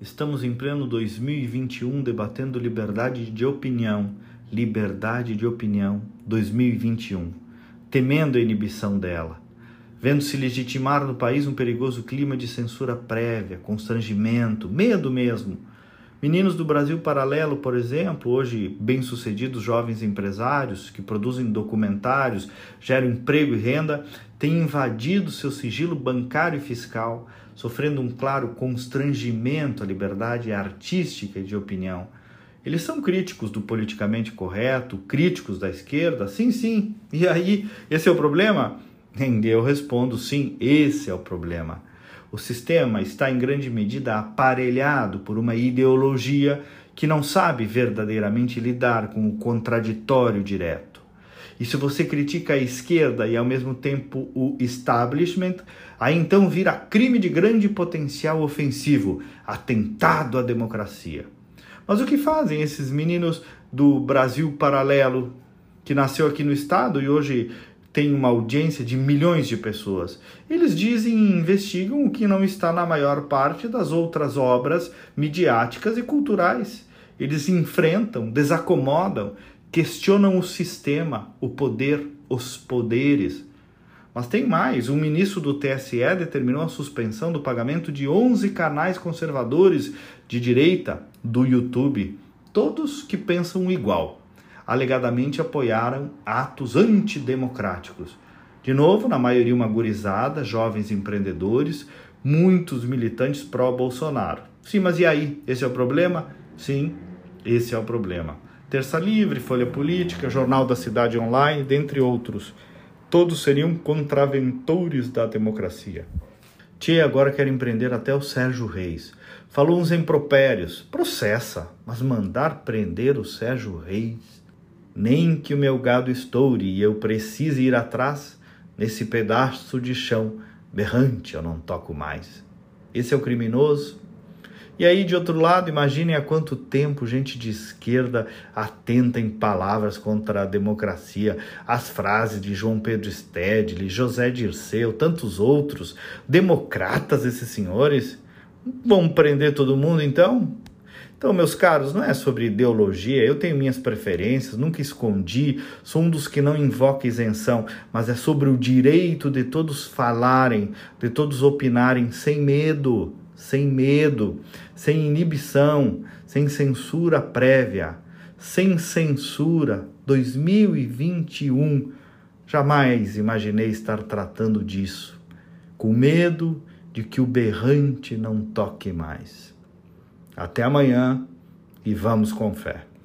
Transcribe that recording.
Estamos em pleno 2021 debatendo liberdade de opinião, liberdade de opinião 2021, temendo a inibição dela, vendo se legitimar no país um perigoso clima de censura prévia, constrangimento, medo mesmo. Meninos do Brasil Paralelo, por exemplo, hoje bem-sucedidos jovens empresários que produzem documentários, geram emprego e renda, têm invadido seu sigilo bancário e fiscal sofrendo um claro constrangimento à liberdade artística e de opinião. Eles são críticos do politicamente correto, críticos da esquerda? Sim, sim. E aí, esse é o problema? Eu respondo sim, esse é o problema. O sistema está em grande medida aparelhado por uma ideologia que não sabe verdadeiramente lidar com o contraditório direto. E se você critica a esquerda e ao mesmo tempo o establishment, aí então vira crime de grande potencial ofensivo, atentado à democracia. Mas o que fazem esses meninos do Brasil Paralelo, que nasceu aqui no estado e hoje tem uma audiência de milhões de pessoas? Eles dizem e investigam o que não está na maior parte das outras obras midiáticas e culturais. Eles enfrentam, desacomodam, questionam o sistema, o poder, os poderes. Mas tem mais: um ministro do TSE determinou a suspensão do pagamento de 11 canais conservadores de direita do YouTube, todos que pensam igual. Alegadamente apoiaram atos antidemocráticos. De novo, na maioria uma gurizada, jovens empreendedores, muitos militantes pró-Bolsonaro. Sim, mas e aí? Esse é o problema? Sim, esse é o problema. Terça Livre, Folha Política, Jornal da Cidade Online, dentre outros. Todos seriam contraventores da democracia. Tia agora quer empreender até o Sérgio Reis. Falou uns impropérios. Processa, mas mandar prender o Sérgio Reis. Nem que o meu gado estoure e eu precise ir atrás, nesse pedaço de chão berrante eu não toco mais. Esse é o criminoso, e aí, de outro lado, imaginem há quanto tempo gente de esquerda atenta em palavras contra a democracia, as frases de João Pedro Stedley, José Dirceu, tantos outros, democratas esses senhores. Vão prender todo mundo então? Então, meus caros, não é sobre ideologia, eu tenho minhas preferências, nunca escondi, sou um dos que não invoca isenção, mas é sobre o direito de todos falarem, de todos opinarem sem medo, sem medo, sem inibição, sem censura prévia, sem censura 2021. Jamais imaginei estar tratando disso, com medo de que o berrante não toque mais. Até amanhã e vamos com fé.